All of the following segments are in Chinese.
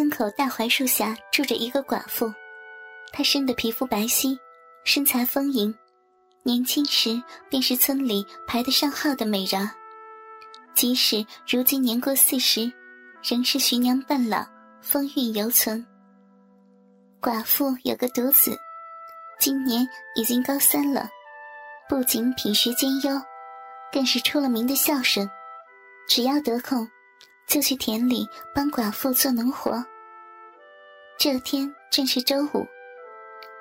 村口大槐树下住着一个寡妇，她生的皮肤白皙，身材丰盈，年轻时便是村里排得上号的美人。即使如今年过四十，仍是徐娘半老，风韵犹存。寡妇有个独子，今年已经高三了，不仅品学兼优，更是出了名的孝顺。只要得空。就去田里帮寡妇做农活。这天正是周五，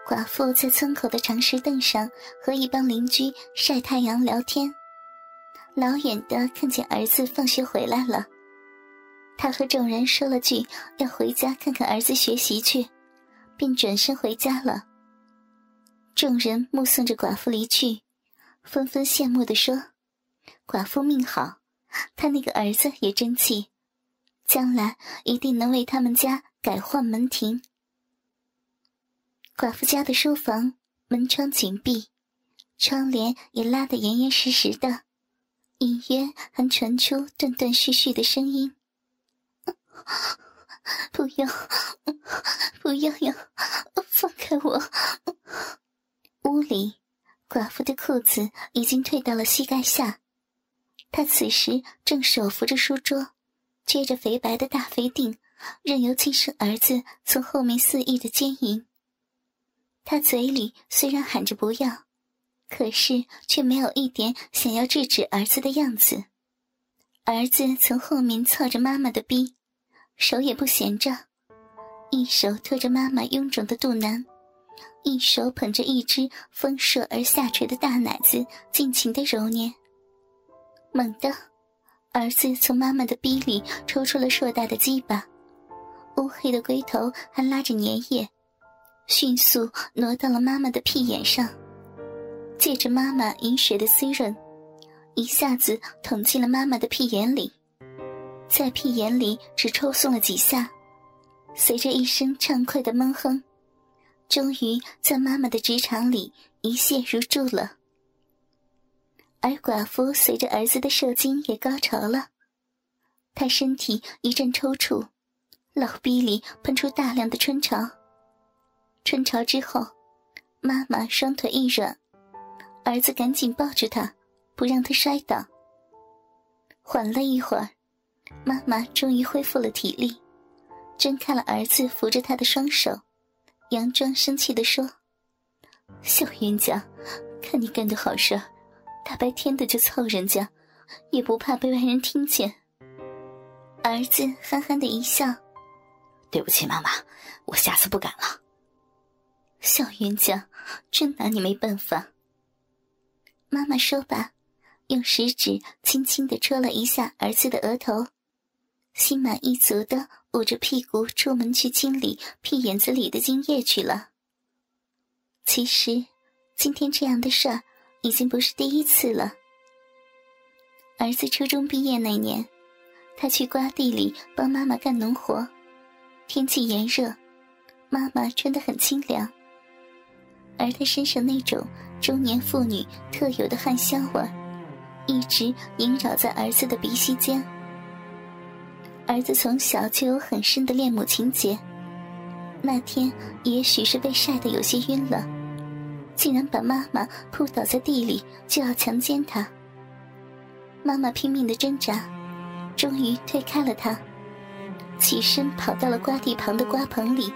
寡妇在村口的长石凳上和一帮邻居晒太阳聊天。老远的看见儿子放学回来了，他和众人说了句要回家看看儿子学习去，便转身回家了。众人目送着寡妇离去，纷纷羡慕地说：“寡妇命好，他那个儿子也争气。”将来一定能为他们家改换门庭。寡妇家的书房门窗紧闭，窗帘也拉得严严实实的，隐约还传出断断续续的声音：“ 不要，不要呀，放开我！”屋里，寡妇的裤子已经退到了膝盖下，她此时正手扶着书桌。撅着肥白的大肥腚，任由亲生儿子从后面肆意的奸淫。他嘴里虽然喊着不要，可是却没有一点想要制止儿子的样子。儿子从后面操着妈妈的逼，手也不闲着，一手托着妈妈臃肿的肚腩，一手捧着一只丰硕而下垂的大奶子，尽情的揉捏。猛地。儿子从妈妈的逼里抽出了硕大的鸡巴，乌黑的龟头还拉着粘液，迅速挪到了妈妈的屁眼上，借着妈妈饮水的滋润，一下子捅进了妈妈的屁眼里，在屁眼里只抽送了几下，随着一声畅快的闷哼，终于在妈妈的直肠里一泻如注了。而寡妇随着儿子的射精也高潮了，她身体一阵抽搐，老逼里喷出大量的春潮。春潮之后，妈妈双腿一软，儿子赶紧抱住她，不让她摔倒。缓了一会儿，妈妈终于恢复了体力，睁开了儿子扶着她的双手，佯装生气地说：“小冤家，看你干的好事儿。”大白天的就凑人家，也不怕被外人听见。儿子憨憨的一笑：“对不起，妈妈，我下次不敢了。”小冤家，真拿你没办法。妈妈说罢，用食指轻轻的戳了一下儿子的额头，心满意足的捂着屁股出门去清理屁眼子里的精液去了。其实，今天这样的事儿。已经不是第一次了。儿子初中毕业那年，他去瓜地里帮妈妈干农活。天气炎热，妈妈穿得很清凉，而他身上那种中年妇女特有的汗香味，一直萦绕在儿子的鼻息间。儿子从小就有很深的恋母情结，那天也许是被晒得有些晕了。竟然把妈妈扑倒在地里，就要强奸她。妈妈拼命的挣扎，终于推开了他，起身跑到了瓜地旁的瓜棚里，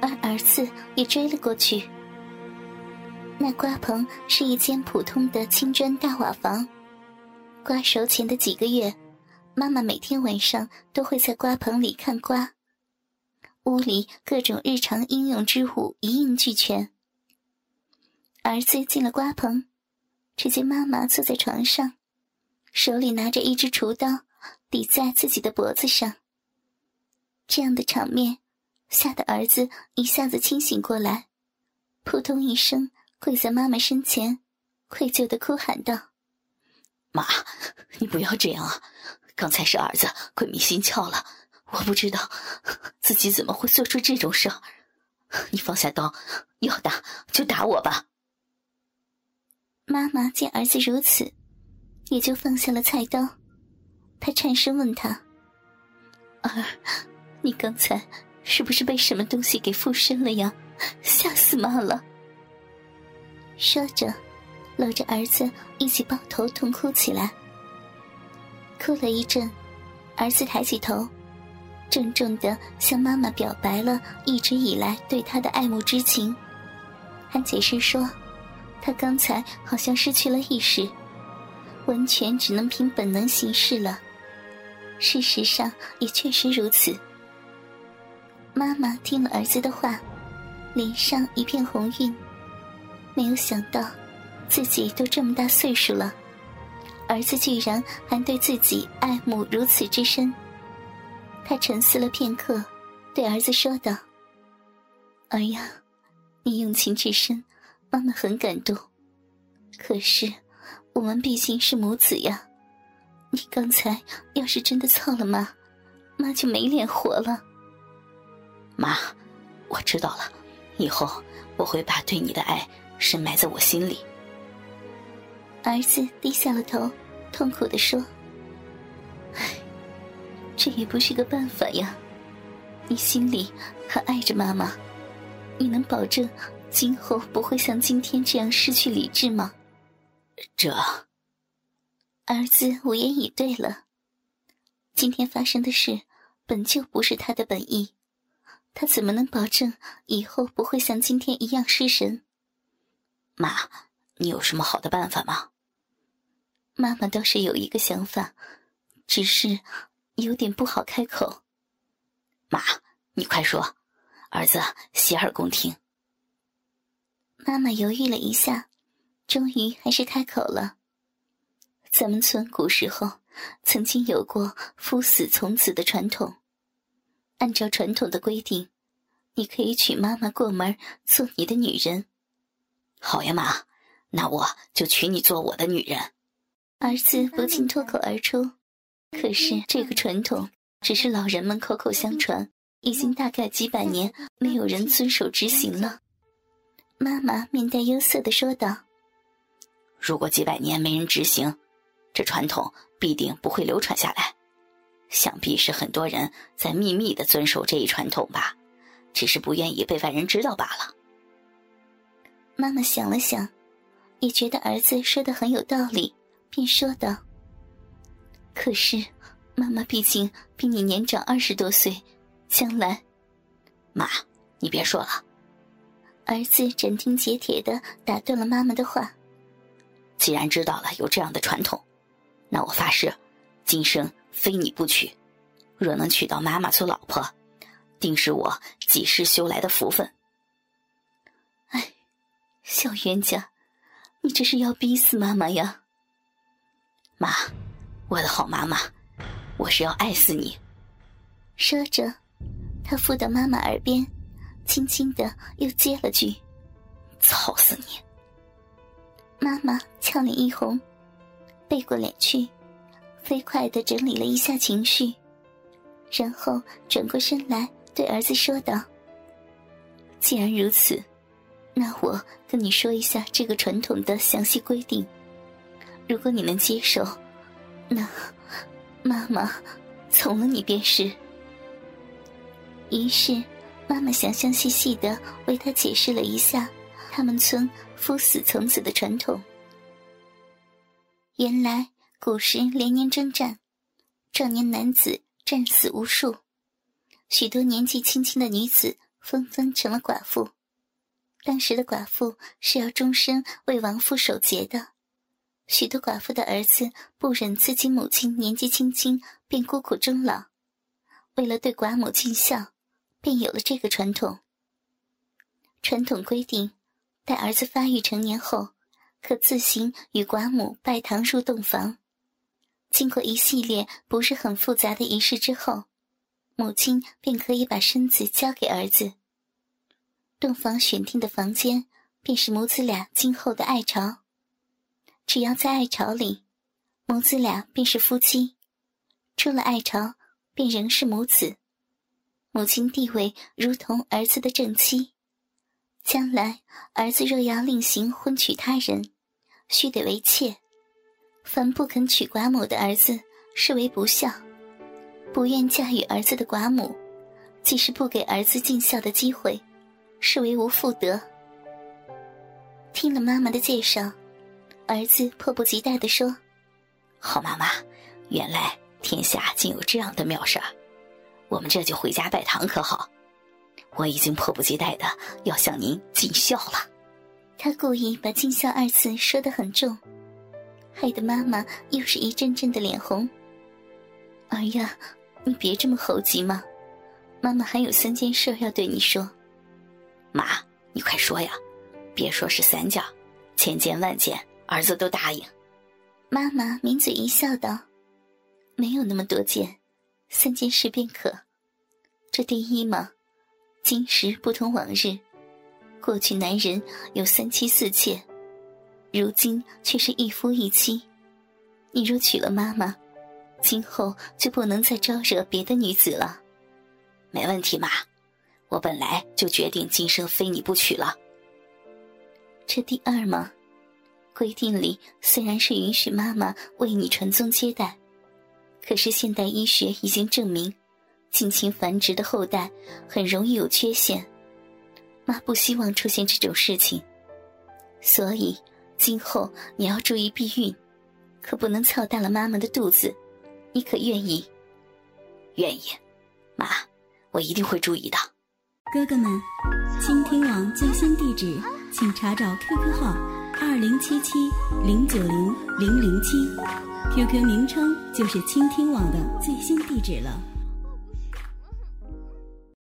而儿子也追了过去。那瓜棚是一间普通的青砖大瓦房，瓜熟前的几个月，妈妈每天晚上都会在瓜棚里看瓜，屋里各种日常应用之物一应俱全。儿子进了瓜棚，只见妈妈坐在床上，手里拿着一只厨刀抵在自己的脖子上。这样的场面，吓得儿子一下子清醒过来，扑通一声跪在妈妈身前，愧疚的哭喊道：“妈，你不要这样啊！刚才是儿子鬼迷心窍了，我不知道自己怎么会做出这种事儿。你放下刀，要打就打我吧。”妈妈见儿子如此，也就放下了菜刀。她颤声问他：“儿，你刚才是不是被什么东西给附身了呀？吓死妈了！说着，搂着儿子一起抱头痛哭起来。哭了一阵，儿子抬起头，郑重的向妈妈表白了一直以来对他的爱慕之情，还解释说，他刚才好像失去了意识，完全只能凭本能行事了。事实上也确实如此。妈妈听了儿子的话，脸上一片红晕，没有想到自己都这么大岁数了。儿子居然还对自己爱慕如此之深，他沉思了片刻，对儿子说道：“儿呀，你用情至深，妈妈很感动。可是，我们毕竟是母子呀，你刚才要是真的操了妈，妈就没脸活了。”妈，我知道了，以后我会把对你的爱深埋在我心里。儿子低下了头，痛苦的说：“唉，这也不是个办法呀。你心里还爱着妈妈，你能保证今后不会像今天这样失去理智吗？”这，儿子无言以对了。今天发生的事本就不是他的本意，他怎么能保证以后不会像今天一样失神？妈，你有什么好的办法吗？妈妈倒是有一个想法，只是有点不好开口。妈，你快说，儿子洗耳恭听。妈妈犹豫了一下，终于还是开口了。咱们村古时候曾经有过夫死从子的传统，按照传统的规定，你可以娶妈妈过门做你的女人。好呀，妈，那我就娶你做我的女人。儿子不禁脱口而出，可是这个传统只是老人们口口相传，已经大概几百年没有人遵守执行了。妈妈面带忧色的说道：“如果几百年没人执行，这传统必定不会流传下来。想必是很多人在秘密的遵守这一传统吧，只是不愿意被外人知道罢了。”妈妈想了想，也觉得儿子说的很有道理。便说道：“可是，妈妈毕竟比你年长二十多岁，将来……妈，你别说了。”儿子斩钉截铁的打断了妈妈的话：“既然知道了有这样的传统，那我发誓，今生非你不娶。若能娶到妈妈做老婆，定是我几世修来的福分。”哎，小冤家，你这是要逼死妈妈呀！妈，我的好妈妈，我是要爱死你。说着，他附到妈妈耳边，轻轻的又接了句：“操死你！”妈妈俏脸一红，背过脸去，飞快的整理了一下情绪，然后转过身来对儿子说道：“既然如此，那我跟你说一下这个传统的详细规定。”如果你能接受，那妈妈从了你便是。于是，妈妈详详细细的为他解释了一下他们村夫死从子的传统。原来古时连年征战，壮年男子战死无数，许多年纪轻轻的女子纷纷成了寡妇。当时的寡妇是要终身为亡夫守节的。许多寡妇的儿子不忍自己母亲年纪轻轻便孤苦终老，为了对寡母尽孝，便有了这个传统。传统规定，待儿子发育成年后，可自行与寡母拜堂入洞房。经过一系列不是很复杂的仪式之后，母亲便可以把身子交给儿子。洞房选定的房间，便是母子俩今后的爱巢。只要在爱巢里，母子俩便是夫妻；出了爱巢，便仍是母子。母亲地位如同儿子的正妻。将来儿子若要另行婚娶他人，须得为妾。凡不肯娶寡母的儿子，视为不孝；不愿嫁与儿子的寡母，既是不给儿子尽孝的机会，视为无妇德。听了妈妈的介绍，儿子迫不及待地说：“好妈妈，原来天下竟有这样的妙事儿，我们这就回家拜堂可好？我已经迫不及待的要向您尽孝了。”他故意把“尽孝”二字说得很重，害得妈妈又是一阵阵的脸红。儿呀，你别这么猴急嘛！妈妈还有三件事要对你说。妈，你快说呀！别说是三件，千件万件，儿子都答应。妈妈抿嘴一笑，道：“没有那么多件，三件事便可。这第一嘛，今时不同往日。过去男人有三妻四妾，如今却是一夫一妻。你若娶了妈妈，今后就不能再招惹别的女子了。”没问题，妈，我本来就决定今生非你不娶了。这第二嘛，规定里虽然是允许妈妈为你传宗接代，可是现代医学已经证明，近亲繁殖的后代很容易有缺陷。妈不希望出现这种事情，所以今后你要注意避孕，可不能操大了妈妈的肚子。你可愿意？愿意，妈。我一定会注意的，哥哥们，倾听网最新地址，请查找 QQ 号二零七七零九零零零七，QQ 名称就是倾听网的最新地址了。